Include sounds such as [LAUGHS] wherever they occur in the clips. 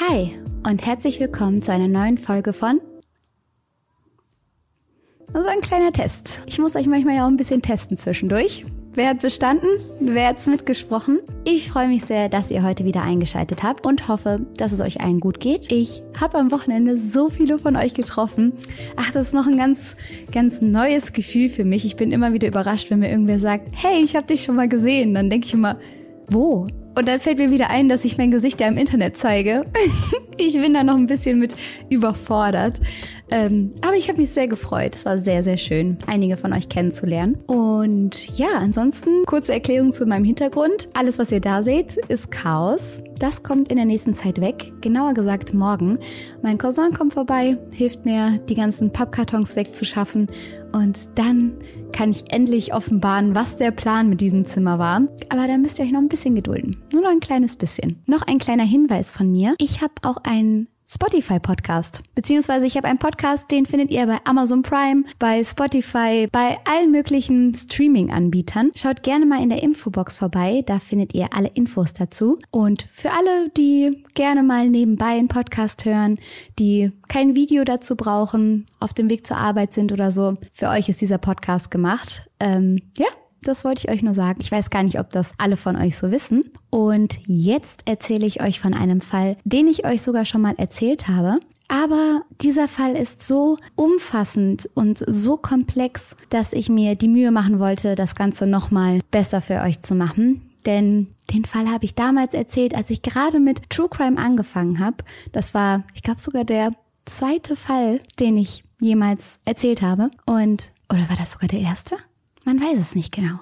Hi und herzlich willkommen zu einer neuen Folge von Also ein kleiner Test. Ich muss euch manchmal ja auch ein bisschen testen zwischendurch. Wer hat bestanden? Wer hat's mitgesprochen? Ich freue mich sehr, dass ihr heute wieder eingeschaltet habt und hoffe, dass es euch allen gut geht. Ich habe am Wochenende so viele von euch getroffen. Ach, das ist noch ein ganz, ganz neues Gefühl für mich. Ich bin immer wieder überrascht, wenn mir irgendwer sagt, hey, ich habe dich schon mal gesehen. Dann denke ich immer, wo? Und dann fällt mir wieder ein, dass ich mein Gesicht ja im Internet zeige. [LAUGHS] ich bin da noch ein bisschen mit überfordert. Ähm, aber ich habe mich sehr gefreut. Es war sehr, sehr schön, einige von euch kennenzulernen. Und ja, ansonsten kurze Erklärung zu meinem Hintergrund. Alles, was ihr da seht, ist Chaos. Das kommt in der nächsten Zeit weg. Genauer gesagt morgen. Mein Cousin kommt vorbei, hilft mir, die ganzen Pappkartons wegzuschaffen. Und dann kann ich endlich offenbaren, was der Plan mit diesem Zimmer war. Aber da müsst ihr euch noch ein bisschen gedulden. Nur noch ein kleines bisschen. Noch ein kleiner Hinweis von mir. Ich habe auch einen Spotify-Podcast. Beziehungsweise ich habe einen Podcast, den findet ihr bei Amazon Prime, bei Spotify, bei allen möglichen Streaming-Anbietern. Schaut gerne mal in der Infobox vorbei, da findet ihr alle Infos dazu. Und für alle, die gerne mal nebenbei einen Podcast hören, die kein Video dazu brauchen, auf dem Weg zur Arbeit sind oder so, für euch ist dieser Podcast gemacht. Ähm, ja, das wollte ich euch nur sagen. Ich weiß gar nicht, ob das alle von euch so wissen. Und jetzt erzähle ich euch von einem Fall, den ich euch sogar schon mal erzählt habe. Aber dieser Fall ist so umfassend und so komplex, dass ich mir die Mühe machen wollte, das Ganze nochmal besser für euch zu machen. Denn den Fall habe ich damals erzählt, als ich gerade mit True Crime angefangen habe. Das war, ich glaube, sogar der zweite Fall, den ich jemals erzählt habe. Und, oder war das sogar der erste? Man weiß es nicht genau.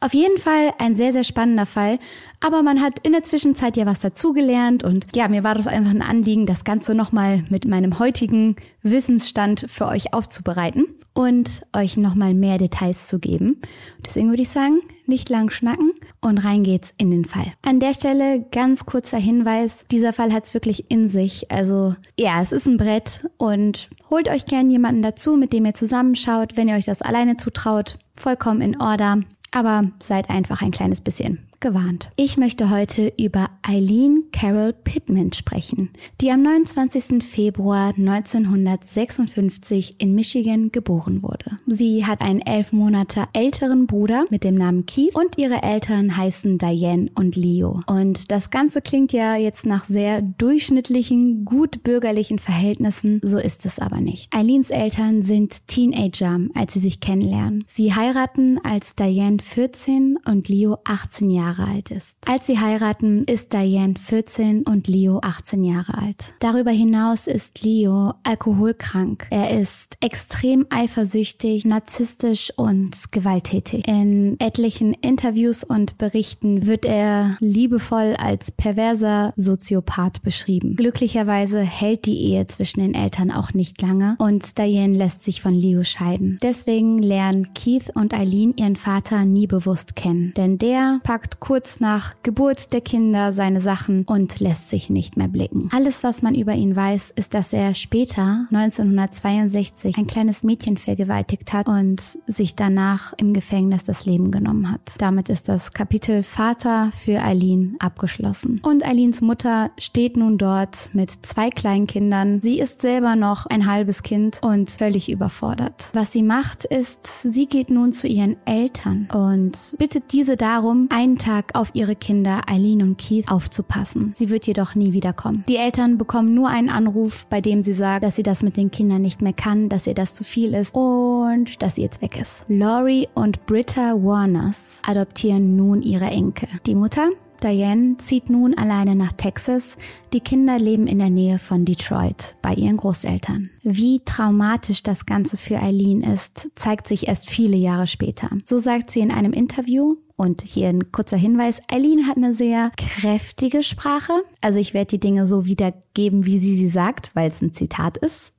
Auf jeden Fall ein sehr, sehr spannender Fall. Aber man hat in der Zwischenzeit ja was dazugelernt und ja, mir war das einfach ein Anliegen, das Ganze nochmal mit meinem heutigen Wissensstand für euch aufzubereiten und euch nochmal mehr Details zu geben. Deswegen würde ich sagen, nicht lang schnacken und rein geht's in den Fall. An der Stelle ganz kurzer Hinweis, dieser Fall hat's wirklich in sich. Also ja, es ist ein Brett und holt euch gern jemanden dazu, mit dem ihr zusammenschaut, wenn ihr euch das alleine zutraut. Vollkommen in Order aber seid einfach ein kleines bisschen gewarnt. Ich möchte heute über Eileen Carol Pittman sprechen, die am 29. Februar 1956 in Michigan geboren wurde. Sie hat einen elf Monate älteren Bruder mit dem Namen Keith und ihre Eltern heißen Diane und Leo. Und das Ganze klingt ja jetzt nach sehr durchschnittlichen, gut bürgerlichen Verhältnissen, so ist es aber nicht. Eileens Eltern sind Teenager, als sie sich kennenlernen. Sie heiraten, als Diane 14 und Leo 18 Jahre Jahre alt ist. Als sie heiraten, ist Diane 14 und Leo 18 Jahre alt. Darüber hinaus ist Leo alkoholkrank. Er ist extrem eifersüchtig, narzisstisch und gewalttätig. In etlichen Interviews und Berichten wird er liebevoll als perverser Soziopath beschrieben. Glücklicherweise hält die Ehe zwischen den Eltern auch nicht lange und Diane lässt sich von Leo scheiden. Deswegen lernen Keith und Eileen ihren Vater nie bewusst kennen, denn der packt kurz nach Geburt der Kinder seine Sachen und lässt sich nicht mehr blicken. Alles, was man über ihn weiß, ist, dass er später, 1962, ein kleines Mädchen vergewaltigt hat und sich danach im Gefängnis das Leben genommen hat. Damit ist das Kapitel Vater für Eileen abgeschlossen. Und Eileens Mutter steht nun dort mit zwei Kleinkindern. Sie ist selber noch ein halbes Kind und völlig überfordert. Was sie macht, ist, sie geht nun zu ihren Eltern und bittet diese darum, einen Tag Tag auf ihre Kinder Eileen und Keith aufzupassen. Sie wird jedoch nie wiederkommen. Die Eltern bekommen nur einen Anruf, bei dem sie sagt, dass sie das mit den Kindern nicht mehr kann, dass ihr das zu viel ist und dass sie jetzt weg ist. Laurie und Britta Warners adoptieren nun ihre Enkel. Die Mutter Diane zieht nun alleine nach Texas. Die Kinder leben in der Nähe von Detroit bei ihren Großeltern. Wie traumatisch das Ganze für Eileen ist, zeigt sich erst viele Jahre später. So sagt sie in einem Interview, Und hier ein kurzer Hinweis, Eileen hat eine sehr kräftige Sprache. Also ich werde die Dinge so wiedergeben, wie sie sie sagt, weil es ein Zitat ist.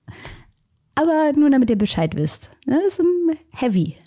Aber nur damit ihr Bescheid wisst. Das ist heavy.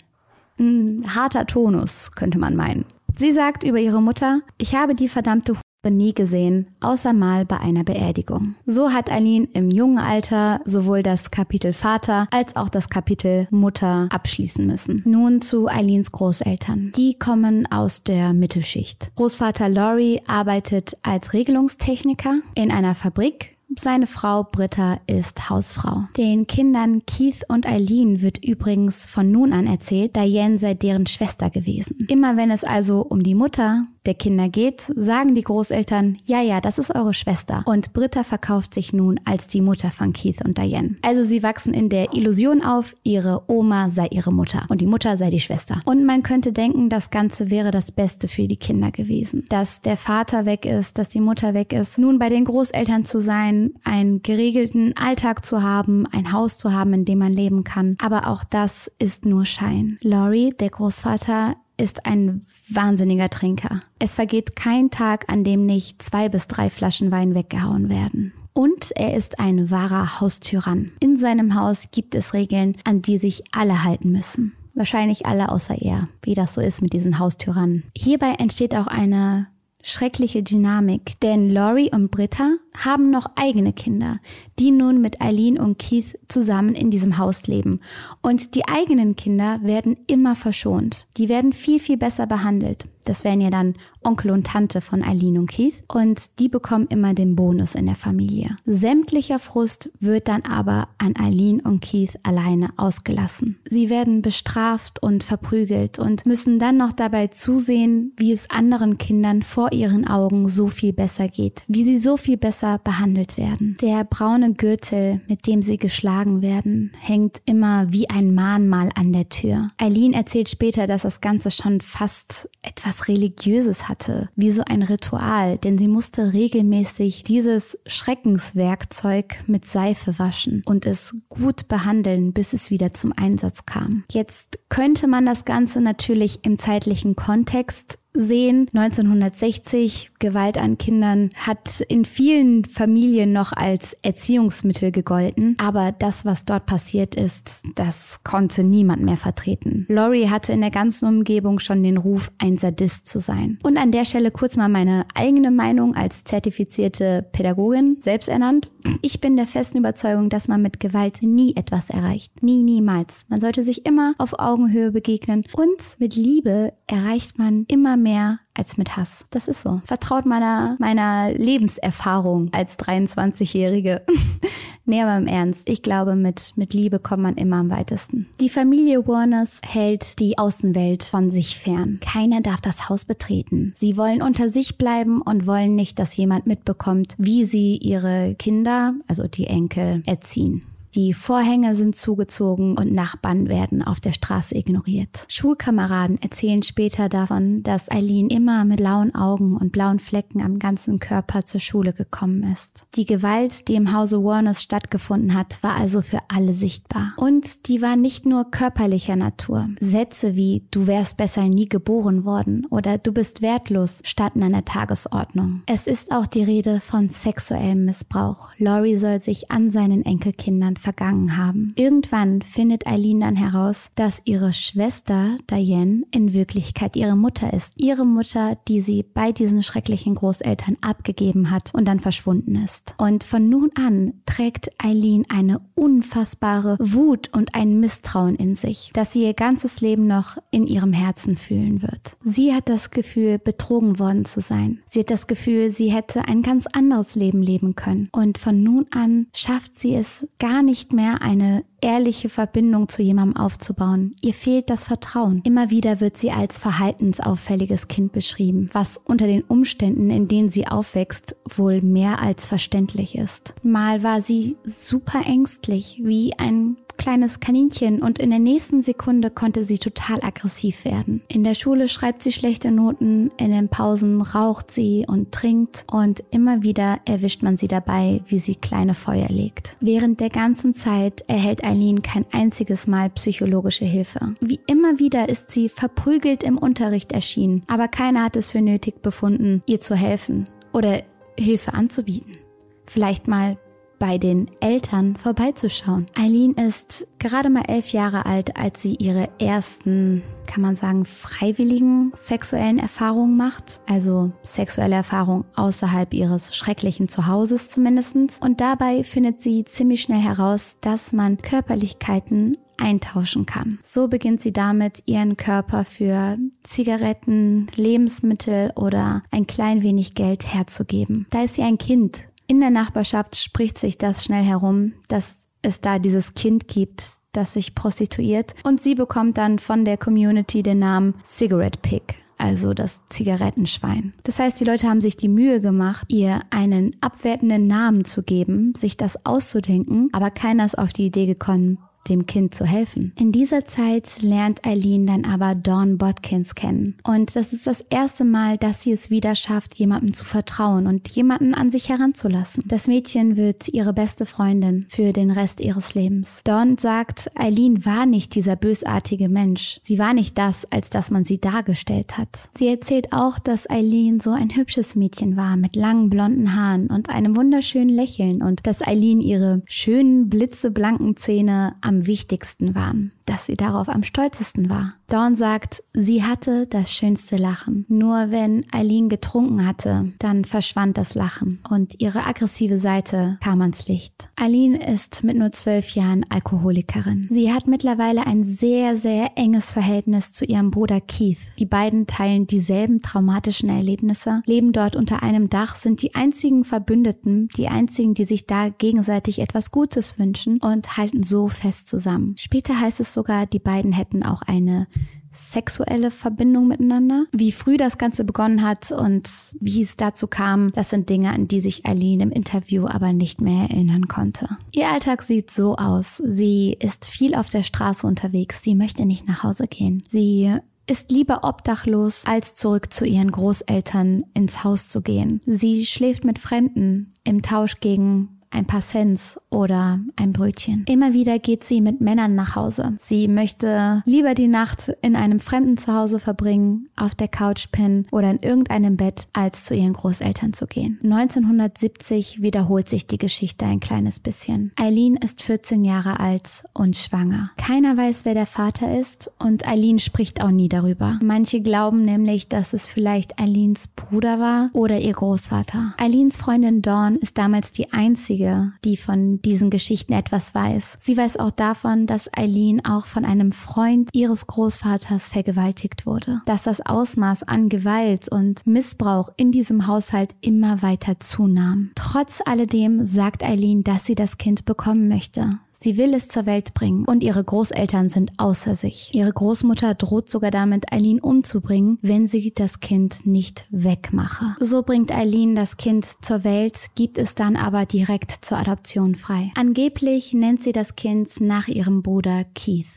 Ein harter Tonus, könnte man meinen. Sie sagt über ihre Mutter, ich habe die verdammte nie gesehen, außer mal bei einer Beerdigung. So hat Eileen im jungen Alter sowohl das Kapitel Vater als auch das Kapitel Mutter abschließen müssen. Nun zu Eileens Großeltern. Die kommen aus der Mittelschicht. Großvater Laurie arbeitet als Regelungstechniker in einer Fabrik seine Frau Britta ist Hausfrau. Den Kindern Keith und Eileen wird übrigens von nun an erzählt, Diane sei deren Schwester gewesen. Immer wenn es also um die Mutter der Kinder geht, sagen die Großeltern, ja, ja, das ist eure Schwester. Und Britta verkauft sich nun als die Mutter von Keith und Diane. Also sie wachsen in der Illusion auf, ihre Oma sei ihre Mutter und die Mutter sei die Schwester. Und man könnte denken, das Ganze wäre das Beste für die Kinder gewesen. Dass der Vater weg ist, dass die Mutter weg ist, nun bei den Großeltern zu sein, einen geregelten Alltag zu haben, ein Haus zu haben, in dem man leben kann. Aber auch das ist nur Schein. Laurie, der Großvater, ist ein wahnsinniger Trinker. Es vergeht kein Tag, an dem nicht zwei bis drei Flaschen Wein weggehauen werden. Und er ist ein wahrer Haustyrann. In seinem Haus gibt es Regeln, an die sich alle halten müssen. Wahrscheinlich alle außer er, wie das so ist mit diesen Haustyrannen. Hierbei entsteht auch eine schreckliche Dynamik, denn Laurie und Britta haben noch eigene Kinder, die nun mit Eileen und Keith zusammen in diesem Haus leben. Und die eigenen Kinder werden immer verschont. Die werden viel, viel besser behandelt. Das wären ja dann Onkel und Tante von Eileen und Keith. Und die bekommen immer den Bonus in der Familie. Sämtlicher Frust wird dann aber an Eileen und Keith alleine ausgelassen. Sie werden bestraft und verprügelt und müssen dann noch dabei zusehen, wie es anderen Kindern vor ihren Augen so viel besser geht, wie sie so viel besser behandelt werden. Der braune Gürtel, mit dem sie geschlagen werden, hängt immer wie ein Mahnmal an der Tür. Eileen erzählt später, dass das Ganze schon fast etwas Religiöses hatte, wie so ein Ritual, denn sie musste regelmäßig dieses Schreckenswerkzeug mit Seife waschen und es gut behandeln, bis es wieder zum Einsatz kam. Jetzt könnte man das Ganze natürlich im zeitlichen Kontext sehen. 1960 Gewalt an Kindern hat in vielen Familien noch als Erziehungsmittel gegolten, aber das, was dort passiert ist, das konnte niemand mehr vertreten. Laurie hatte in der ganzen Umgebung schon den Ruf, ein Sadist zu sein. Und an der Stelle kurz mal meine eigene Meinung als zertifizierte Pädagogin, selbst ernannt. Ich bin der festen Überzeugung, dass man mit Gewalt nie etwas erreicht. Nie, niemals. Man sollte sich immer auf Augenhöhe begegnen und mit Liebe erreicht man immer mehr als mit Hass. Das ist so. Vertraut meiner, meiner Lebenserfahrung als 23-Jährige. [LAUGHS] nee, aber im Ernst. Ich glaube, mit, mit Liebe kommt man immer am weitesten. Die Familie Warners hält die Außenwelt von sich fern. Keiner darf das Haus betreten. Sie wollen unter sich bleiben und wollen nicht, dass jemand mitbekommt, wie sie ihre Kinder, also die Enkel, erziehen. Die Vorhänge sind zugezogen und Nachbarn werden auf der Straße ignoriert. Schulkameraden erzählen später davon, dass Eileen immer mit blauen Augen und blauen Flecken am ganzen Körper zur Schule gekommen ist. Die Gewalt, die im Hause Warners stattgefunden hat, war also für alle sichtbar. Und die war nicht nur körperlicher Natur. Sätze wie du wärst besser nie geboren worden oder du bist wertlos standen an der Tagesordnung. Es ist auch die Rede von sexuellem Missbrauch. Laurie soll sich an seinen Enkelkindern vergangen haben. Irgendwann findet Eileen dann heraus, dass ihre Schwester Diane in Wirklichkeit ihre Mutter ist. Ihre Mutter, die sie bei diesen schrecklichen Großeltern abgegeben hat und dann verschwunden ist. Und von nun an trägt Eileen eine unfassbare Wut und ein Misstrauen in sich, das sie ihr ganzes Leben noch in ihrem Herzen fühlen wird. Sie hat das Gefühl, betrogen worden zu sein. Sie hat das Gefühl, sie hätte ein ganz anderes Leben leben können. Und von nun an schafft sie es gar nicht nicht mehr eine ehrliche Verbindung zu jemandem aufzubauen. Ihr fehlt das Vertrauen. Immer wieder wird sie als verhaltensauffälliges Kind beschrieben, was unter den Umständen, in denen sie aufwächst, wohl mehr als verständlich ist. Mal war sie super ängstlich, wie ein kleines Kaninchen und in der nächsten Sekunde konnte sie total aggressiv werden. In der Schule schreibt sie schlechte Noten, in den Pausen raucht sie und trinkt und immer wieder erwischt man sie dabei, wie sie kleine Feuer legt. Während der ganzen Zeit erhält Eileen kein einziges Mal psychologische Hilfe. Wie immer wieder ist sie verprügelt im Unterricht erschienen, aber keiner hat es für nötig befunden, ihr zu helfen oder Hilfe anzubieten. Vielleicht mal bei den Eltern vorbeizuschauen. Eileen ist gerade mal elf Jahre alt, als sie ihre ersten, kann man sagen, freiwilligen sexuellen Erfahrungen macht. Also sexuelle Erfahrung außerhalb ihres schrecklichen Zuhauses zumindestens. Und dabei findet sie ziemlich schnell heraus, dass man Körperlichkeiten eintauschen kann. So beginnt sie damit, ihren Körper für Zigaretten, Lebensmittel oder ein klein wenig Geld herzugeben. Da ist sie ein Kind, in der Nachbarschaft spricht sich das schnell herum, dass es da dieses Kind gibt, das sich prostituiert und sie bekommt dann von der Community den Namen Cigarette Pig also das Zigarettenschwein. Das heißt, die Leute haben sich die Mühe gemacht, ihr einen abwertenden Namen zu geben, sich das auszudenken, aber keiner ist auf die Idee gekommen, dem Kind zu helfen. In dieser Zeit lernt Eileen dann aber Dawn Botkins kennen. Und das ist das erste Mal, dass sie es wieder schafft, jemandem zu vertrauen und jemanden an sich heranzulassen. Das Mädchen wird ihre beste Freundin für den Rest ihres Lebens. Dawn sagt, Eileen war nicht dieser bösartige Mensch. Sie war nicht das, als dass man sie dargestellt hat. Sie erzählt auch, dass Eileen so ein hübsches Mädchen war mit langen blonden Haaren und einem wunderschönen Lächeln und dass Eileen ihre schönen blitzeblanken Zähne am wichtigsten waren, dass sie darauf am stolzesten war. Dawn sagt, sie hatte das schönste Lachen. Nur wenn Eileen getrunken hatte, dann verschwand das Lachen und ihre aggressive Seite kam ans Licht. Eileen ist mit nur zwölf Jahren Alkoholikerin. Sie hat mittlerweile ein sehr, sehr enges Verhältnis zu ihrem Bruder Keith. Die beiden teilen dieselben traumatischen Erlebnisse, leben dort unter einem Dach, sind die einzigen Verbündeten, die einzigen, die sich da gegenseitig etwas Gutes wünschen und halten so fest zusammen. Später heißt es sogar, die beiden hätten auch eine sexuelle Verbindung miteinander. Wie früh das Ganze begonnen hat und wie es dazu kam, das sind Dinge, an die sich Aline im Interview aber nicht mehr erinnern konnte. Ihr Alltag sieht so aus. Sie ist viel auf der Straße unterwegs. Sie möchte nicht nach Hause gehen. Sie ist lieber obdachlos, als zurück zu ihren Großeltern ins Haus zu gehen. Sie schläft mit Fremden im Tausch gegen ein paar Cents oder ein Brötchen. Immer wieder geht sie mit Männern nach Hause. Sie möchte lieber die Nacht in einem fremden Zuhause verbringen, auf der Couch pennen oder in irgendeinem Bett, als zu ihren Großeltern zu gehen. 1970 wiederholt sich die Geschichte ein kleines bisschen. Eileen ist 14 Jahre alt und schwanger. Keiner weiß, wer der Vater ist und Eileen spricht auch nie darüber. Manche glauben nämlich, dass es vielleicht Eileens Bruder war oder ihr Großvater. Eileens Freundin Dawn ist damals die einzige einzige, die von diesen Geschichten etwas weiß. Sie weiß auch davon, dass Eileen auch von einem Freund ihres Großvaters vergewaltigt wurde. Dass das Ausmaß an Gewalt und Missbrauch in diesem Haushalt immer weiter zunahm. Trotz alledem sagt Eileen, dass sie das Kind bekommen möchte. Sie will es zur Welt bringen und ihre Großeltern sind außer sich. Ihre Großmutter droht sogar damit, Eileen umzubringen, wenn sie das Kind nicht wegmache. So bringt Eileen das Kind zur Welt, gibt es dann aber direkt zur Adoption frei. Angeblich nennt sie das Kind nach ihrem Bruder Keith.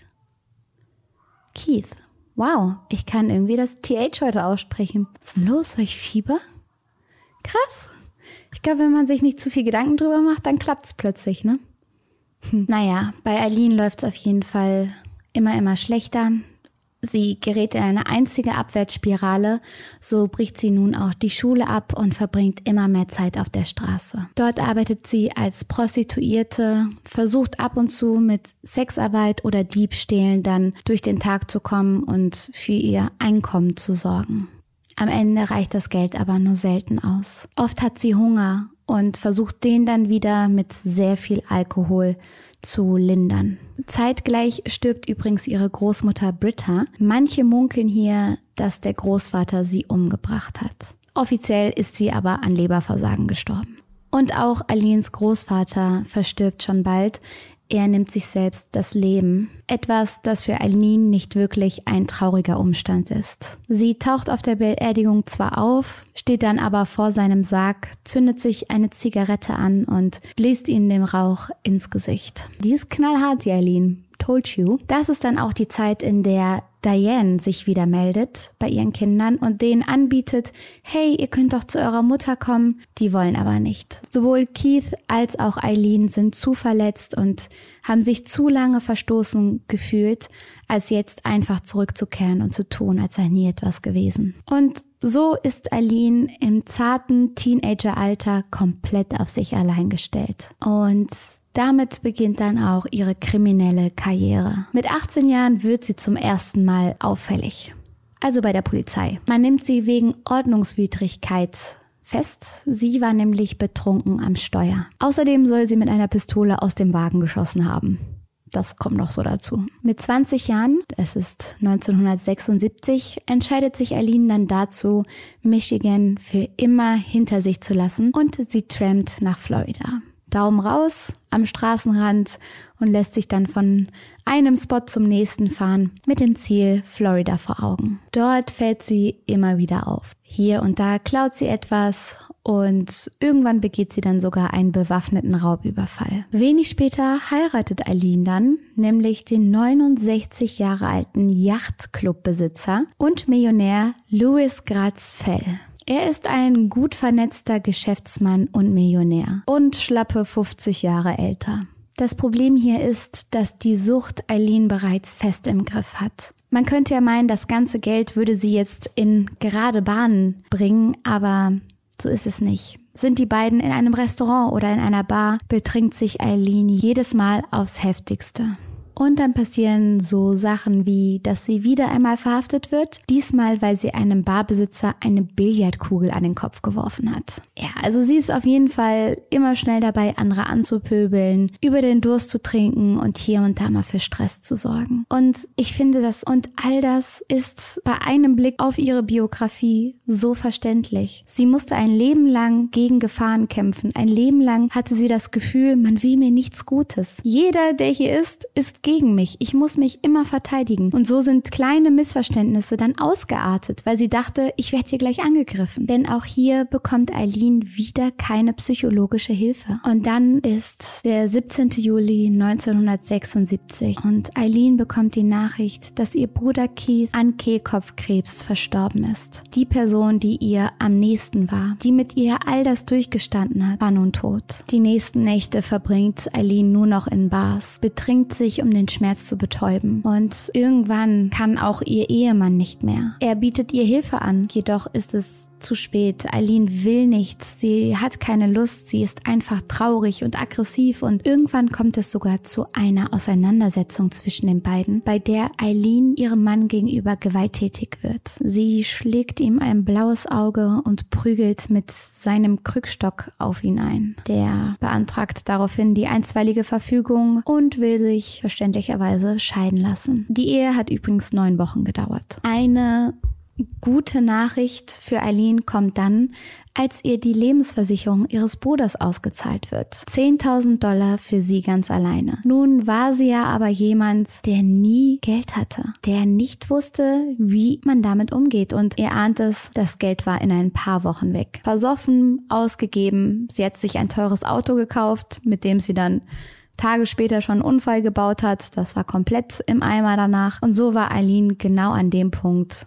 Keith. Wow, ich kann irgendwie das TH heute aussprechen. Was ist los? Habe ich Fieber? Krass. Ich glaube, wenn man sich nicht zu viel Gedanken drüber macht, dann klappt's plötzlich, ne? Hm. Naja, bei Eileen läuft es auf jeden Fall immer, immer schlechter. Sie gerät in eine einzige Abwärtsspirale, so bricht sie nun auch die Schule ab und verbringt immer mehr Zeit auf der Straße. Dort arbeitet sie als Prostituierte, versucht ab und zu mit Sexarbeit oder Diebstählen dann durch den Tag zu kommen und für ihr Einkommen zu sorgen. Am Ende reicht das Geld aber nur selten aus. Oft hat sie Hunger und versucht den dann wieder mit sehr viel Alkohol zu lindern. Zeitgleich stirbt übrigens ihre Großmutter Britta. Manche munkeln hier, dass der Großvater sie umgebracht hat. Offiziell ist sie aber an Leberversagen gestorben. Und auch Alins Großvater verstirbt schon bald er nimmt sich selbst das Leben. Etwas, das für Eileen nicht wirklich ein trauriger Umstand ist. Sie taucht auf der Beerdigung zwar auf, steht dann aber vor seinem Sarg, zündet sich eine Zigarette an und bläst ihnen dem Rauch ins Gesicht. Die ist knallhart, die Eileen. Told You. Das ist dann auch die Zeit, in der Diane sich wieder meldet bei ihren Kindern und denen anbietet, hey, ihr könnt doch zu eurer Mutter kommen. Die wollen aber nicht. Sowohl Keith als auch Eileen sind zu verletzt und haben sich zu lange verstoßen gefühlt, als jetzt einfach zurückzukehren und zu tun, als sei nie etwas gewesen. Und so ist Eileen im zarten Teenageralter komplett auf sich allein gestellt. Und damit beginnt dann auch ihre kriminelle Karriere. Mit 18 Jahren wird sie zum ersten Mal auffällig. Also bei der Polizei. Man nimmt sie wegen Ordnungswidrigkeit fest. Sie war nämlich betrunken am Steuer. Außerdem soll sie mit einer Pistole aus dem Wagen geschossen haben. Das kommt noch so dazu. Mit 20 Jahren, es ist 1976, entscheidet sich Aline dann dazu, Michigan für immer hinter sich zu lassen und sie trampt nach Florida. Daumen raus am Straßenrand und lässt sich dann von einem Spot zum nächsten fahren mit dem Ziel Florida vor Augen. Dort fällt sie immer wieder auf. Hier und da klaut sie etwas und irgendwann begeht sie dann sogar einen bewaffneten Raubüberfall. Wenig später heiratet Eileen dann, nämlich den 69 Jahre alten Yachtclubbesitzer und Millionär Louis Graz Fell. Er ist ein gut vernetzter Geschäftsmann und Millionär und schlappe 50 Jahre älter. Das Problem hier ist, dass die Sucht Eileen bereits fest im Griff hat. Man könnte ja meinen, das ganze Geld würde sie jetzt in gerade Bahnen bringen, aber so ist es nicht. Sind die beiden in einem Restaurant oder in einer Bar, betrinkt sich Eileen jedes Mal aufs heftigste. Und dann passieren so Sachen wie, dass sie wieder einmal verhaftet wird. Diesmal, weil sie einem Barbesitzer eine Billardkugel an den Kopf geworfen hat. Ja, also sie ist auf jeden Fall immer schnell dabei, andere anzupöbeln, über den Durst zu trinken und hier und da mal für Stress zu sorgen. Und ich finde das, und all das ist bei einem Blick auf ihre Biografie so verständlich. Sie musste ein Leben lang gegen Gefahren kämpfen. Ein Leben lang hatte sie das Gefühl, man will mir nichts Gutes. Jeder, der hier ist, gegen mich. Ich muss mich immer verteidigen. Und so sind kleine Missverständnisse dann ausgeartet, weil sie dachte, ich werde hier gleich angegriffen. Denn auch hier bekommt Eileen wieder keine psychologische Hilfe. Und dann ist der 17. Juli 1976 und Eileen bekommt die Nachricht, dass ihr Bruder Keith an Kehlkopfkrebs verstorben ist. Die Person, die ihr am nächsten war, die mit ihr all das durchgestanden hat, war nun tot. Die nächsten Nächte verbringt Eileen nur noch in Bars, betrinkt sich um den Schmerz zu betäuben. Und irgendwann kann auch ihr Ehemann nicht mehr. Er bietet ihr Hilfe an, jedoch ist es zu spät. Eileen will nichts. Sie hat keine Lust. Sie ist einfach traurig und aggressiv und irgendwann kommt es sogar zu einer Auseinandersetzung zwischen den beiden, bei der Eileen ihrem Mann gegenüber gewalttätig wird. Sie schlägt ihm ein blaues Auge und prügelt mit seinem Krückstock auf ihn ein. Der beantragt daraufhin die einstweilige Verfügung und will sich verständlicherweise scheiden lassen. Die Ehe hat übrigens neun Wochen gedauert. Eine gute Nachricht für Eileen kommt dann, als ihr die Lebensversicherung ihres Bruders ausgezahlt wird. 10.000 Dollar für sie ganz alleine. Nun war sie ja aber jemand, der nie Geld hatte, der nicht wusste, wie man damit umgeht und ihr ahnt es, das Geld war in ein paar Wochen weg. Versoffen, ausgegeben, sie hat sich ein teures Auto gekauft, mit dem sie dann Tage später schon einen Unfall gebaut hat. Das war komplett im Eimer danach. Und so war Eileen genau an dem Punkt,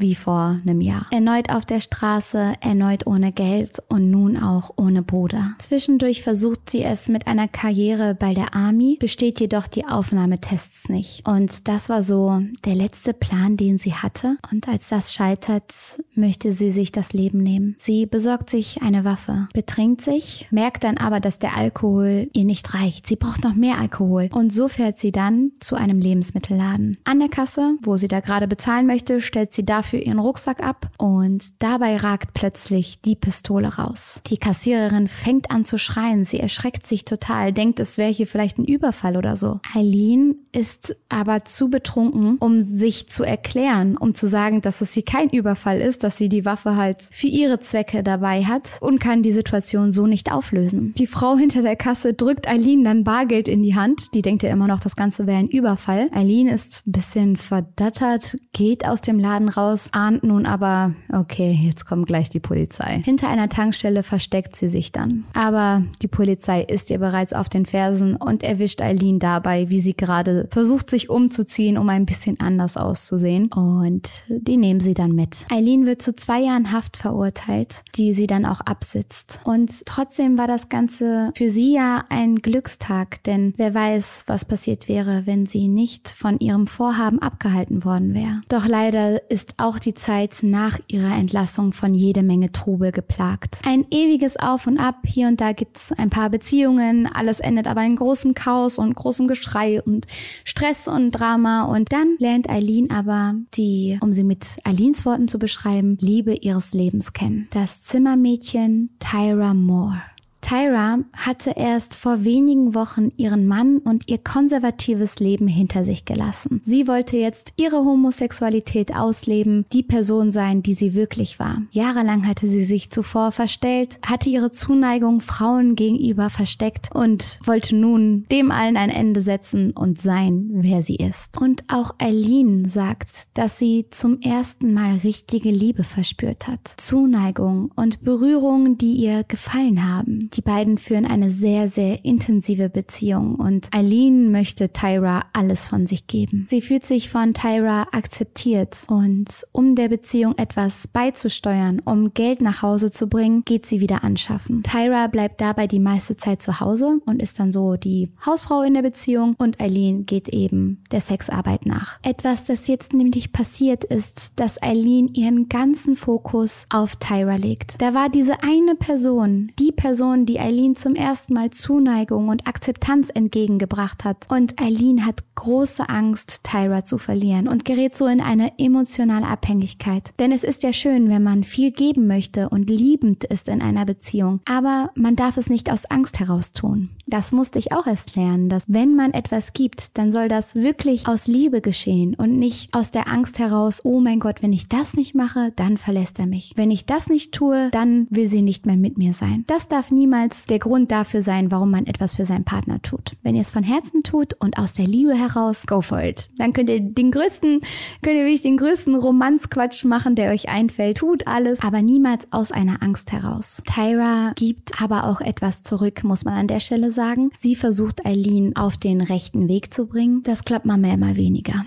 Wie vor einem Jahr. Erneut auf der Straße, erneut ohne Geld und nun auch ohne Bruder. Zwischendurch versucht sie es mit einer Karriere bei der Army, besteht jedoch die Aufnahmetests nicht. Und das war so der letzte Plan, den sie hatte. Und als das scheitert, möchte sie sich das Leben nehmen. Sie besorgt sich eine Waffe, betrinkt sich, merkt dann aber, dass der Alkohol ihr nicht reicht. Sie braucht noch mehr Alkohol. Und so fährt sie dann zu einem Lebensmittelladen. An der Kasse, wo sie da gerade bezahlen möchte, stellt sie dafür ihren Rucksack ab und dabei ragt plötzlich die Pistole raus. Die Kassiererin fängt an zu schreien. Sie erschreckt sich total, denkt, es wäre hier vielleicht ein Überfall oder so. Eileen ist aber zu betrunken, um sich zu erklären, um zu sagen, dass es hier kein Überfall ist, dass sie die Waffe halt für ihre Zwecke dabei hat und kann die Situation so nicht auflösen. Die Frau hinter der Kasse drückt Eileen dann Bargeld in die Hand. Die denkt ja immer noch, das Ganze wäre ein Überfall. Eileen ist ein bisschen verdattert, geht aus dem Laden raus, ahnt nun aber, okay, jetzt kommt gleich die Polizei. Hinter einer Tankstelle versteckt sie sich dann. Aber die Polizei ist ihr bereits auf den Fersen und erwischt Eileen dabei, wie sie gerade versucht, sich umzuziehen, um ein bisschen anders auszusehen. Und die nehmen sie dann mit. Eileen wird zu zwei Jahren Haft verurteilt, die sie dann auch absitzt. Und trotzdem war das Ganze für sie ja ein Glückstag, denn wer weiß, was passiert wäre, wenn sie nicht von ihrem Vorhaben abgehalten worden wäre. Doch leider ist auch die Zeit nach ihrer Entlassung von jede Menge Trubel geplagt. Ein ewiges Auf und Ab, hier und da gibt's ein paar Beziehungen, alles endet aber in großem Chaos und großem Geschrei und Stress und Drama und dann lernt Eileen aber die, um sie mit Eileens Worten zu beschreiben, Liebe ihres Lebens kennen. Das Zimmermädchen Tyra Moore. Tyra hatte erst vor wenigen Wochen ihren Mann und ihr konservatives Leben hinter sich gelassen. Sie wollte jetzt ihre Homosexualität ausleben, die Person sein, die sie wirklich war. Jahrelang hatte sie sich zuvor verstellt, hatte ihre Zuneigung Frauen gegenüber versteckt und wollte nun dem allen ein Ende setzen und sein, wer sie ist. Und auch Eileen sagt, dass sie zum ersten Mal richtige Liebe verspürt hat. Zuneigung und Berührungen, die ihr gefallen haben. Die beiden führen eine sehr, sehr intensive Beziehung und Eileen möchte Tyra alles von sich geben. Sie fühlt sich von Tyra akzeptiert und um der Beziehung etwas beizusteuern, um Geld nach Hause zu bringen, geht sie wieder anschaffen. Tyra bleibt dabei die meiste Zeit zu Hause und ist dann so die Hausfrau in der Beziehung und Eileen geht eben der Sexarbeit nach. Etwas, das jetzt nämlich passiert ist, dass Eileen ihren ganzen Fokus auf Tyra legt. Da war diese eine Person, die Person, Person, die Eileen zum ersten Mal Zuneigung und Akzeptanz entgegengebracht hat. Und Eileen hat große Angst, Tyra zu verlieren und gerät so in eine emotionale Abhängigkeit. Denn es ist ja schön, wenn man viel geben möchte und liebend ist in einer Beziehung. Aber man darf es nicht aus Angst heraus tun. Das musste ich auch erst lernen, dass wenn man etwas gibt, dann soll das wirklich aus Liebe geschehen und nicht aus der Angst heraus, oh mein Gott, wenn ich das nicht mache, dann verlässt er mich. Wenn ich das nicht tue, dann will sie nicht mehr mit mir sein. Das darf niemals niemals der Grund dafür sein, warum man etwas für seinen Partner tut. Wenn ihr es von Herzen tut und aus der Liebe heraus, go for it. Dann könnt ihr den größten, könnt ihr wirklich den größten Romanzquatsch machen, der euch einfällt. Tut alles, aber niemals aus einer Angst heraus. Tyra gibt aber auch etwas zurück, muss man an der Stelle sagen. Sie versucht Eileen auf den rechten Weg zu bringen. Das klappt mehr, mal weniger.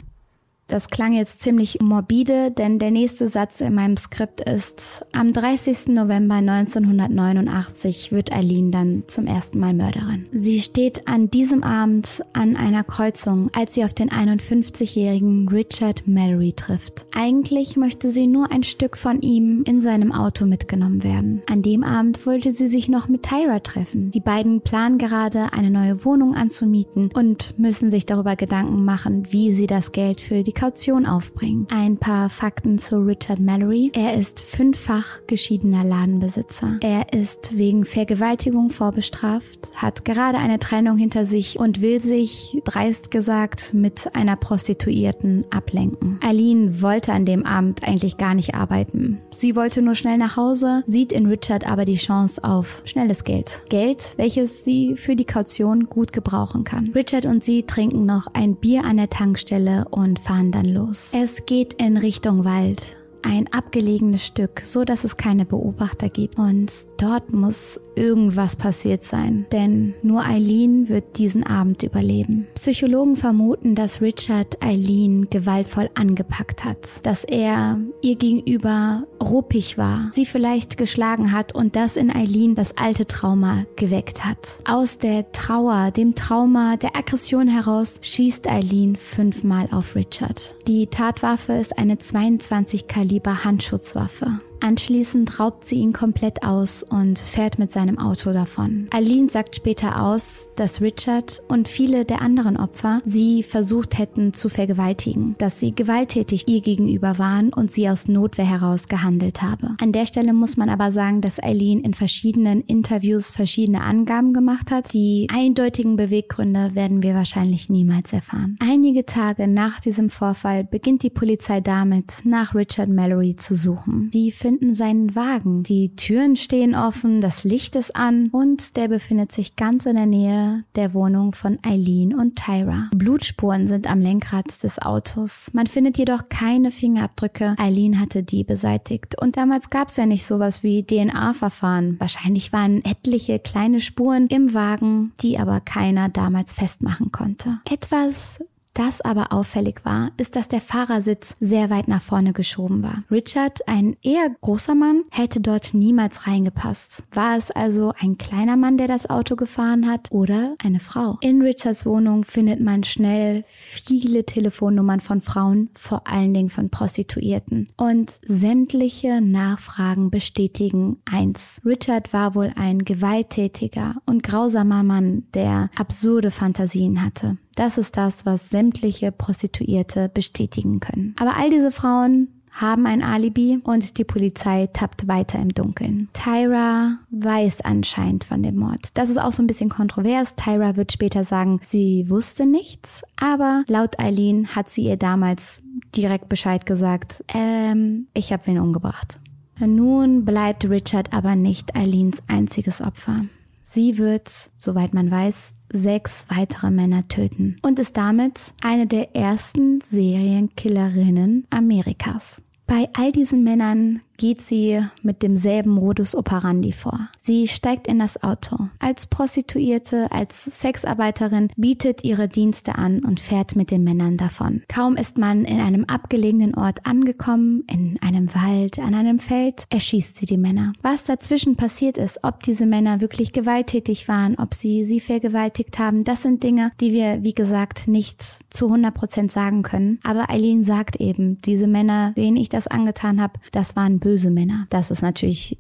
Das klang jetzt ziemlich morbide, denn der nächste Satz in meinem Skript ist, am 30. November 1989 wird Eileen dann zum ersten Mal Mörderin. Sie steht an diesem Abend an einer Kreuzung, als sie auf den 51-jährigen Richard Mallory trifft. Eigentlich möchte sie nur ein Stück von ihm in seinem Auto mitgenommen werden. An dem Abend wollte sie sich noch mit Tyra treffen. Die beiden planen gerade, eine neue Wohnung anzumieten und müssen sich darüber Gedanken machen, wie sie das Geld für die die Kaution aufbringen. Ein paar Fakten zu Richard Mallory. Er ist fünffach geschiedener Ladenbesitzer. Er ist wegen Vergewaltigung vorbestraft, hat gerade eine Trennung hinter sich und will sich, dreist gesagt, mit einer Prostituierten ablenken. Eileen wollte an dem Abend eigentlich gar nicht arbeiten. Sie wollte nur schnell nach Hause, sieht in Richard aber die Chance auf schnelles Geld. Geld, welches sie für die Kaution gut gebrauchen kann. Richard und sie trinken noch ein Bier an der Tankstelle und fahren dann los. Es geht in Richtung Wald. Ein abgelegenes Stück, so dass es keine Beobachter gibt. Und dort muss irgendwas passiert sein, denn nur Eileen wird diesen Abend überleben. Psychologen vermuten, dass Richard Eileen gewaltvoll angepackt hat, dass er ihr gegenüber ruppig war, sie vielleicht geschlagen hat und das in Eileen das alte Trauma geweckt hat. Aus der Trauer, dem Trauma, der Aggression heraus schießt Eileen fünfmal auf Richard. Die Tatwaffe ist eine 22 Kaliber Handschutzwaffe. Anschließend raubt sie ihn komplett aus und fährt mit seinem Auto davon. Aline sagt später aus, dass Richard und viele der anderen Opfer sie versucht hätten zu vergewaltigen, dass sie gewalttätig ihr gegenüber waren und sie aus Notwehr heraus gehandelt habe. An der Stelle muss man aber sagen, dass Eileen in verschiedenen Interviews verschiedene Angaben gemacht hat. Die eindeutigen Beweggründe werden wir wahrscheinlich niemals erfahren. Einige Tage nach diesem Vorfall beginnt die Polizei damit, nach Richard Mallory zu suchen. Finden seinen Wagen. Die Türen stehen offen, das Licht ist an und der befindet sich ganz in der Nähe der Wohnung von Eileen und Tyra. Blutspuren sind am Lenkrad des Autos. Man findet jedoch keine Fingerabdrücke. Eileen hatte die beseitigt. Und damals gab es ja nicht sowas wie DNA-Verfahren. Wahrscheinlich waren etliche kleine Spuren im Wagen, die aber keiner damals festmachen konnte. Etwas das aber auffällig war, ist, dass der Fahrersitz sehr weit nach vorne geschoben war. Richard, ein eher großer Mann, hätte dort niemals reingepasst. War es also ein kleiner Mann, der das Auto gefahren hat oder eine Frau? In Richards Wohnung findet man schnell viele Telefonnummern von Frauen, vor allen Dingen von Prostituierten. Und sämtliche Nachfragen bestätigen eins. Richard war wohl ein gewalttätiger und grausamer Mann, der absurde Fantasien hatte. Das ist das, was sämtliche Prostituierte bestätigen können. Aber all diese Frauen haben ein Alibi und die Polizei tappt weiter im Dunkeln. Tyra weiß anscheinend von dem Mord. Das ist auch so ein bisschen kontrovers. Tyra wird später sagen, sie wusste nichts, aber laut Eileen hat sie ihr damals direkt Bescheid gesagt, ähm, ich habe wen umgebracht. Nun bleibt Richard aber nicht Eileens einziges Opfer. Sie wird, soweit man weiß, sechs weitere Männer töten und ist damit eine der ersten Serienkillerinnen Amerikas. Bei all diesen Männern geht sie mit demselben Modus operandi vor. Sie steigt in das Auto. Als Prostituierte, als Sexarbeiterin bietet ihre Dienste an und fährt mit den Männern davon. Kaum ist man in einem abgelegenen Ort angekommen, in einem Wald, an einem Feld, erschießt sie die Männer. Was dazwischen passiert ist, ob diese Männer wirklich gewalttätig waren, ob sie sie vergewaltigt haben, das sind Dinge, die wir, wie gesagt, nicht zu 100 Prozent sagen können. Aber Eileen sagt eben, diese Männer, denen ich das angetan habe, das waren böse Männer. Das ist natürlich,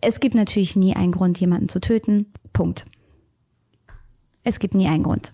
es gibt natürlich nie einen Grund, jemanden zu töten. Punkt. Es gibt nie einen Grund.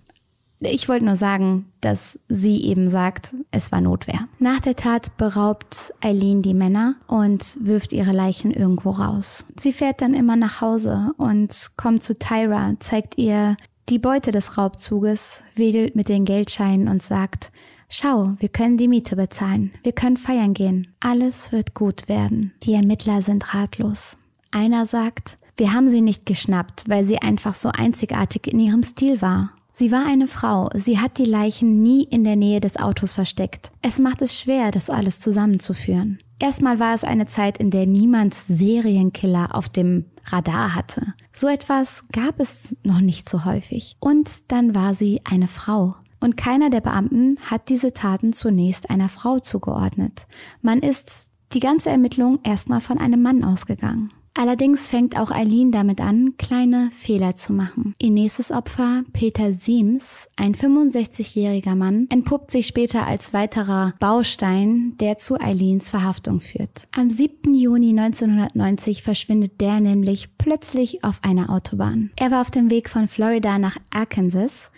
Ich wollte nur sagen, dass sie eben sagt, es war Notwehr. Nach der Tat beraubt Eileen die Männer und wirft ihre Leichen irgendwo raus. Sie fährt dann immer nach Hause und kommt zu Tyra, zeigt ihr die Beute des Raubzuges, wedelt mit den Geldscheinen und sagt, Schau, wir können die Miete bezahlen. Wir können feiern gehen. Alles wird gut werden. Die Ermittler sind ratlos. Einer sagt, wir haben sie nicht geschnappt, weil sie einfach so einzigartig in ihrem Stil war. Sie war eine Frau, sie hat die Leichen nie in der Nähe des Autos versteckt. Es macht es schwer, das alles zusammenzuführen. Erstmal war es eine Zeit, in der niemand Serienkiller auf dem Radar hatte. So etwas gab es noch nicht so häufig. Und dann war sie eine Frau. Und keiner der Beamten hat diese Taten zunächst einer Frau zugeordnet. Man ist die ganze Ermittlung erstmal von einem Mann ausgegangen. Allerdings fängt auch Eileen damit an, kleine Fehler zu machen. Ihr nächstes Opfer, Peter Siems, ein 65-jähriger Mann, entpuppt sich später als weiterer Baustein, der zu Eileens Verhaftung führt. Am 7. Juni 1990 verschwindet der nämlich plötzlich auf einer Autobahn. Er war auf dem Weg von Florida nach Arkansas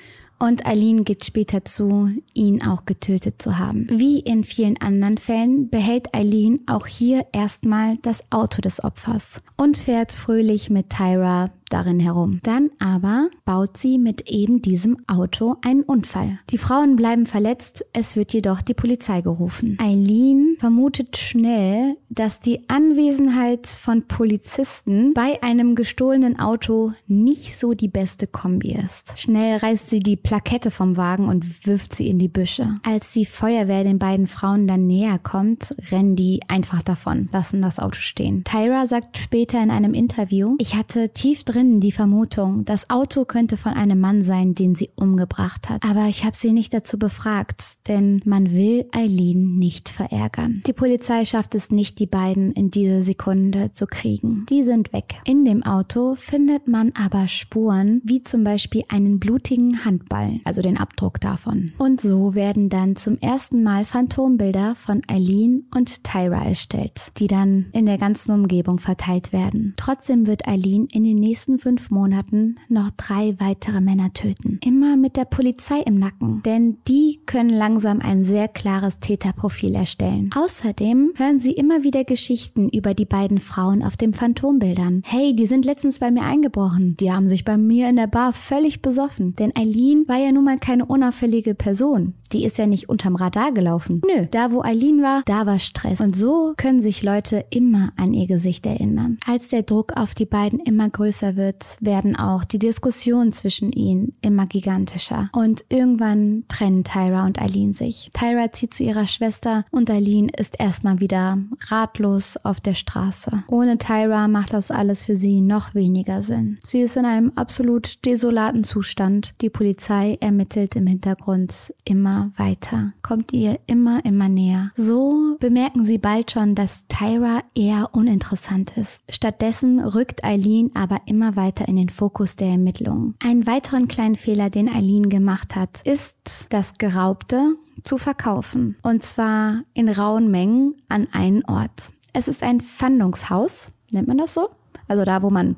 und Eileen gibt später zu, ihn auch getötet zu haben. Wie in vielen anderen Fällen behält Eileen auch hier erstmal das Auto des Opfers und fährt fröhlich mit Tyra darin herum. Dann aber baut sie mit eben diesem Auto einen Unfall. Die Frauen bleiben verletzt, es wird jedoch die Polizei gerufen. Eileen vermutet schnell, dass die Anwesenheit von Polizisten bei einem gestohlenen Auto nicht so die beste Kombi ist. Schnell reißt sie die Plakette vom Wagen und wirft sie in die Büsche. Als die Feuerwehr den beiden Frauen dann näher kommt, rennen die einfach davon, lassen das Auto stehen. Tyra sagt später in einem Interview, ich hatte tief drinnen die Vermutung, das Auto könnte von einem Mann sein, den sie umgebracht hat. Aber ich habe sie nicht dazu befragt, denn man will Eileen nicht verärgern. Die Polizei schafft es nicht, die beiden in diese Sekunde zu kriegen. Die sind weg. In dem Auto findet man aber Spuren, wie zum Beispiel einen blutigen Handball, also den Abdruck davon. Und so werden dann zum ersten Mal Phantombilder von Eileen und Tyra erstellt, die dann in der ganzen Umgebung verteilt werden. Trotzdem wird Eileen in den nächsten fünf Monaten noch drei weitere Männer töten. Immer mit der Polizei im Nacken, denn die können langsam ein sehr klares Täterprofil erstellen. Außerdem hören sie immer wieder Geschichten über die beiden Frauen auf den Phantombildern. Hey, die sind letztens bei mir eingebrochen. Die haben sich bei mir in der Bar völlig besoffen. Denn Eileen war ja nun mal keine unauffällige Person. Die ist ja nicht unterm Radar gelaufen. Nö, da wo Eileen war, da war Stress. Und so können sich Leute immer an ihr Gesicht erinnern. Als der Druck auf die beiden immer größer wird, werden auch die Diskussionen zwischen ihnen immer gigantischer. Und irgendwann trennen Tyra und Eileen sich. Tyra zieht zu ihrer Schwester und Eileen ist erstmal wieder ratlos auf der Straße. Ohne Tyra macht das alles für sie noch weniger Sinn. Sie ist in einem absolut desolaten Zustand. Die Polizei ermittelt im Hintergrund immer weiter, kommt ihr immer, immer näher. So bemerken sie bald schon, dass Tyra eher uninteressant ist. Stattdessen rückt Eileen aber immer weiter in den Fokus der Ermittlungen. Einen weiteren kleinen Fehler, den Eileen gemacht hat, ist das Geraubte zu verkaufen. Und zwar in rauen Mengen an einen Ort. Es ist ein Pfandungshaus, nennt man das so? Also da, wo man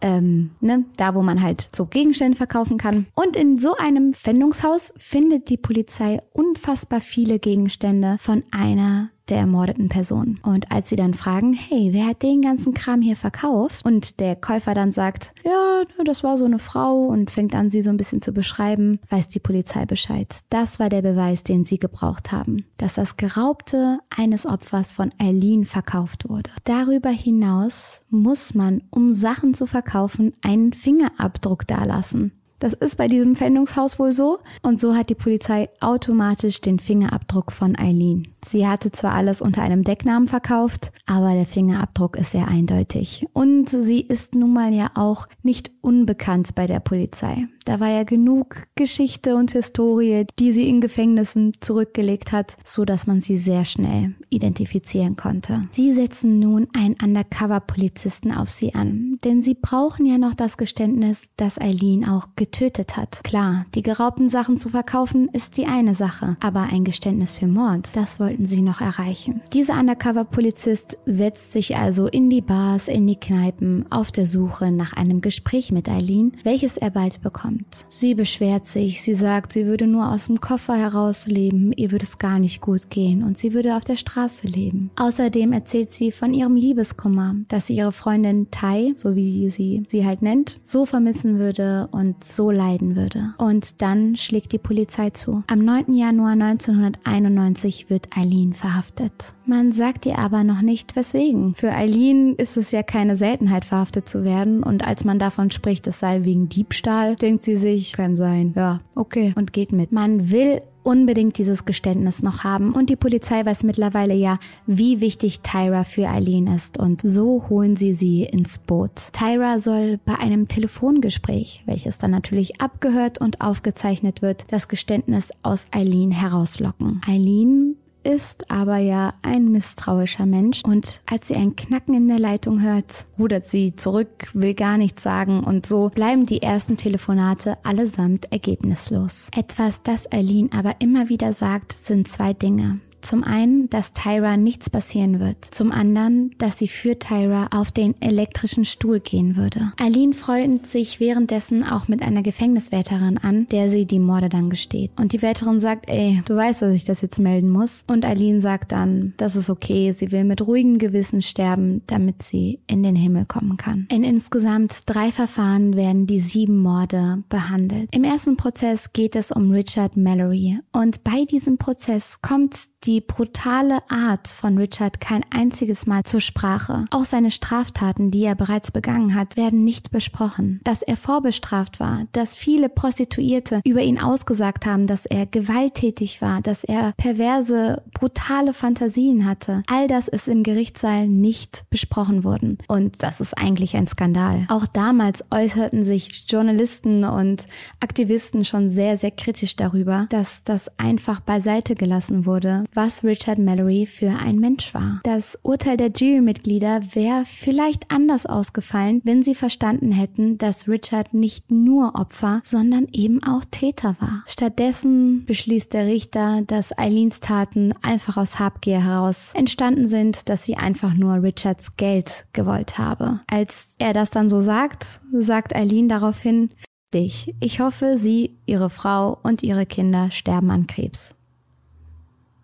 ähm, ne, da wo man halt so Gegenstände verkaufen kann. Und in so einem Pfändungshaus findet die Polizei unfassbar viele Gegenstände von einer der ermordeten Person. Und als sie dann fragen, hey, wer hat den ganzen Kram hier verkauft? Und der Käufer dann sagt, ja, das war so eine Frau und fängt an, sie so ein bisschen zu beschreiben, weiß die Polizei Bescheid. Das war der Beweis, den sie gebraucht haben, dass das Geraubte eines Opfers von Eileen verkauft wurde. Darüber hinaus muss man, um Sachen zu verkaufen, einen Fingerabdruck dalassen. Das ist bei diesem Pfändungshaus wohl so. Und so hat die Polizei automatisch den Fingerabdruck von Eileen. Sie hatte zwar alles unter einem Decknamen verkauft, aber der Fingerabdruck ist sehr eindeutig. Und sie ist nun mal ja auch nicht unbekannt bei der Polizei. Da war ja genug Geschichte und Historie, die sie in Gefängnissen zurückgelegt hat, so dass man sie sehr schnell identifizieren konnte. Sie setzen nun einen Undercover-Polizisten auf sie an, denn sie brauchen ja noch das Geständnis, dass Eileen auch getötet hat. Klar, die geraubten Sachen zu verkaufen ist die eine Sache, aber ein Geständnis für Mord, das wollten sie noch erreichen. Dieser Undercover-Polizist setzt sich also in die Bars, in die Kneipen auf der Suche nach einem Gespräch mit Eileen, welches er bald bekommt kommt. Sie beschwert sich, sie sagt, sie würde nur aus dem Koffer heraus leben, ihr würde es gar nicht gut gehen und sie würde auf der Straße leben. Außerdem erzählt sie von ihrem Liebeskummer, dass sie ihre Freundin Tai, so wie sie sie halt nennt, so vermissen würde und so leiden würde. Und dann schlägt die Polizei zu. Am 9. Januar 1991 wird Eileen verhaftet. Man sagt ihr aber noch nicht weswegen. Für Eileen ist es ja keine Seltenheit, verhaftet zu werden und als man davon spricht, es sei wegen Diebstahl, denkt sie sich, kann sein. Ja, okay. Und geht mit. Man will unbedingt dieses Geständnis noch haben und die Polizei weiß mittlerweile ja, wie wichtig Tyra für Eileen ist und so holen sie sie ins Boot. Tyra soll bei einem Telefongespräch, welches dann natürlich abgehört und aufgezeichnet wird, das Geständnis aus Eileen herauslocken. Eileen ist aber ja ein misstrauischer Mensch und als sie ein Knacken in der Leitung hört, rudert sie zurück, will gar nichts sagen und so bleiben die ersten Telefonate allesamt ergebnislos. Etwas, das Eileen aber immer wieder sagt, sind zwei Dinge. Zum einen, dass Tyra nichts passieren wird. Zum anderen, dass sie für Tyra auf den elektrischen Stuhl gehen würde. Eileen freut sich währenddessen auch mit einer Gefängniswärterin an, der sie die Morde dann gesteht. Und die Wärterin sagt, ey, du weißt, dass ich das jetzt melden muss. Und Eileen sagt dann, das ist okay, sie will mit ruhigem Gewissen sterben, damit sie in den Himmel kommen kann. In insgesamt drei Verfahren werden die sieben Morde behandelt. Im ersten Prozess geht es um Richard Mallory. Und bei diesem Prozess kommt die brutale Art von Richard kein einziges Mal zur Sprache. Auch seine Straftaten, die er bereits begangen hat, werden nicht besprochen. Dass er vorbestraft war, dass viele Prostituierte über ihn ausgesagt haben, dass er gewalttätig war, dass er perverse, brutale Fantasien hatte, all das ist im Gerichtssaal nicht besprochen worden. Und das ist eigentlich ein Skandal. Auch damals äußerten sich Journalisten und Aktivisten schon sehr, sehr kritisch darüber, dass das einfach beiseite gelassen wurde, was Richard Mallory für ein Mensch war. Das Urteil der Jurymitglieder wäre vielleicht anders ausgefallen, wenn sie verstanden hätten, dass Richard nicht nur Opfer, sondern eben auch Täter war. Stattdessen beschließt der Richter, dass Eileens Taten einfach aus Habgier heraus entstanden sind, dass sie einfach nur Richards Geld gewollt habe. Als er das dann so sagt, sagt Eileen daraufhin, dich. Ich hoffe, sie, ihre Frau und ihre Kinder sterben an Krebs.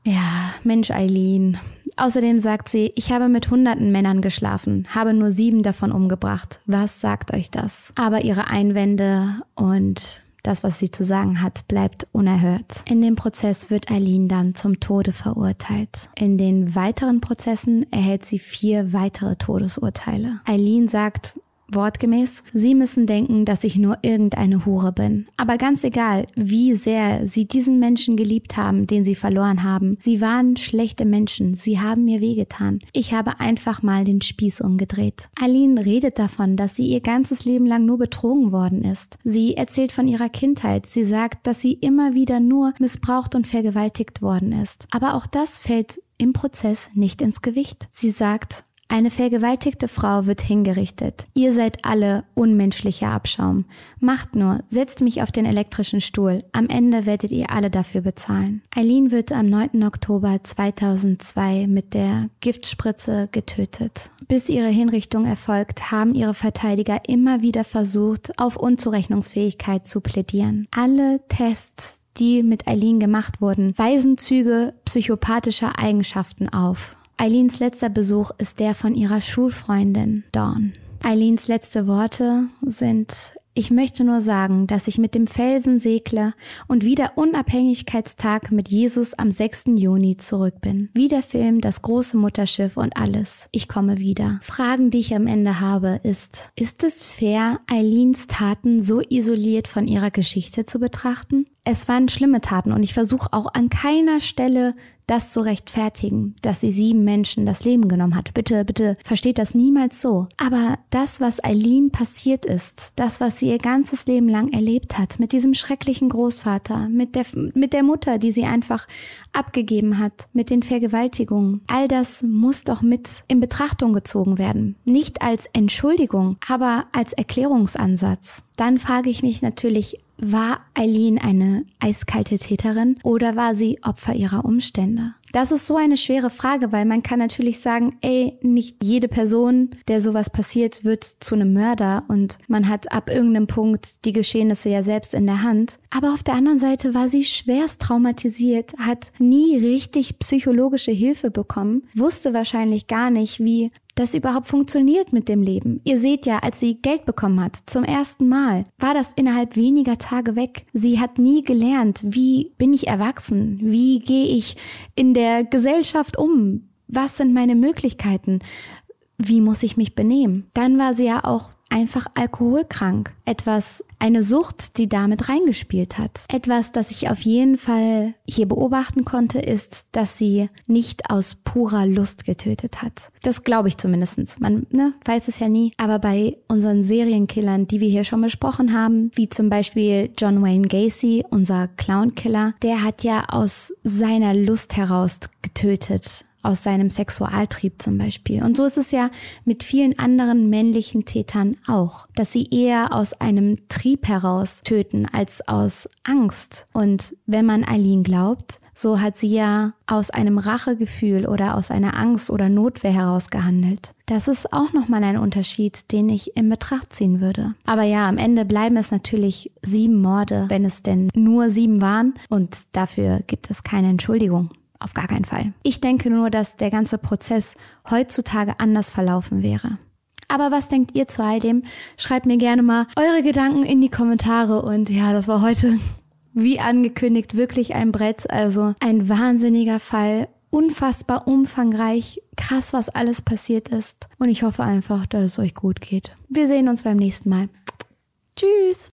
Ja, Mensch, Eileen. Außerdem sagt sie, ich habe mit hunderten Männern geschlafen, habe nur sieben davon umgebracht. Was sagt euch das? Aber ihre Einwände und das, was sie zu sagen hat, bleibt unerhört. In dem Prozess wird Eileen dann zum Tode verurteilt. In den weiteren Prozessen erhält sie vier weitere Todesurteile. Eileen sagt, Wortgemäß, Sie müssen denken, dass ich nur irgendeine Hure bin. Aber ganz egal, wie sehr Sie diesen Menschen geliebt haben, den Sie verloren haben. Sie waren schlechte Menschen. Sie haben mir wehgetan. Ich habe einfach mal den Spieß umgedreht. Aline redet davon, dass sie ihr ganzes Leben lang nur betrogen worden ist. Sie erzählt von ihrer Kindheit. Sie sagt, dass sie immer wieder nur missbraucht und vergewaltigt worden ist. Aber auch das fällt im Prozess nicht ins Gewicht. Sie sagt, eine vergewaltigte Frau wird hingerichtet. Ihr seid alle unmenschlicher Abschaum. Macht nur, setzt mich auf den elektrischen Stuhl. Am Ende werdet ihr alle dafür bezahlen. Eileen wird am 9. Oktober 2002 mit der Giftspritze getötet. Bis ihre Hinrichtung erfolgt, haben ihre Verteidiger immer wieder versucht, auf Unzurechnungsfähigkeit zu plädieren. Alle Tests, die mit Eileen gemacht wurden, weisen Züge psychopathischer Eigenschaften auf. Eileens letzter Besuch ist der von ihrer Schulfreundin Dawn. Eileens letzte Worte sind ich möchte nur sagen, dass ich mit dem Felsen segle und wie der Unabhängigkeitstag mit Jesus am 6. Juni zurück bin. Wie der Film Das große Mutterschiff und alles. Ich komme wieder. Fragen, die ich am Ende habe, ist, ist es fair, Eileens Taten so isoliert von ihrer Geschichte zu betrachten? Es waren schlimme Taten und ich versuche auch an keiner Stelle das zu rechtfertigen, dass sie sieben Menschen das Leben genommen hat. Bitte, bitte versteht das niemals so. Aber das, was Eileen passiert ist, das, was sie ihr ganzes Leben lang erlebt hat, mit diesem schrecklichen Großvater, mit der, mit der Mutter, die sie einfach abgegeben hat, mit den Vergewaltigungen, all das muss doch mit in Betrachtung gezogen werden. Nicht als Entschuldigung, aber als Erklärungsansatz. Dann frage ich mich natürlich, war Eileen eine eiskalte Täterin oder war sie Opfer ihrer Umstände? Das ist so eine schwere Frage, weil man kann natürlich sagen, ey, nicht jede Person, der sowas passiert, wird zu einem Mörder und man hat ab irgendeinem Punkt die Geschehnisse ja selbst in der Hand. Aber auf der anderen Seite war sie schwerst traumatisiert, hat nie richtig psychologische Hilfe bekommen, wusste wahrscheinlich gar nicht, wie das überhaupt funktioniert mit dem Leben. Ihr seht ja, als sie Geld bekommen hat, zum ersten Mal, war das innerhalb weniger Tage weg. Sie hat nie gelernt, wie bin ich erwachsen? Wie gehe ich in der Gesellschaft um? Was sind meine Möglichkeiten? Wie muss ich mich benehmen? Dann war sie ja auch einfach alkoholkrank. Etwas, eine Sucht, die damit reingespielt hat. Etwas, das ich auf jeden Fall hier beobachten konnte, ist, dass sie nicht aus purer Lust getötet hat. Das glaube ich zumindestens. Man ne, weiß es ja nie. Aber bei unseren Serienkillern, die wir hier schon besprochen haben, wie zum Beispiel John Wayne Gacy, unser Clownkiller, der hat ja aus seiner Lust heraus getötet aus seinem Sexualtrieb zum Beispiel. Und so ist es ja mit vielen anderen männlichen Tätern auch, dass sie eher aus einem Trieb heraus töten als aus Angst. Und wenn man Eileen glaubt, so hat sie ja aus einem Rachegefühl oder aus einer Angst oder Notwehr heraus gehandelt. Das ist auch nochmal ein Unterschied, den ich in Betracht ziehen würde. Aber ja, am Ende bleiben es natürlich sieben Morde, wenn es denn nur sieben waren und dafür gibt es keine Entschuldigung. Auf gar keinen Fall. Ich denke nur, dass der ganze Prozess heutzutage anders verlaufen wäre. Aber was denkt ihr zu all dem? Schreibt mir gerne mal eure Gedanken in die Kommentare und ja, das war heute wie angekündigt, wirklich ein Brett. Also ein wahnsinniger Fall. Unfassbar umfangreich. Krass, was alles passiert ist. Und ich hoffe einfach, dass es euch gut geht. Wir sehen uns beim nächsten Mal. Tschüss.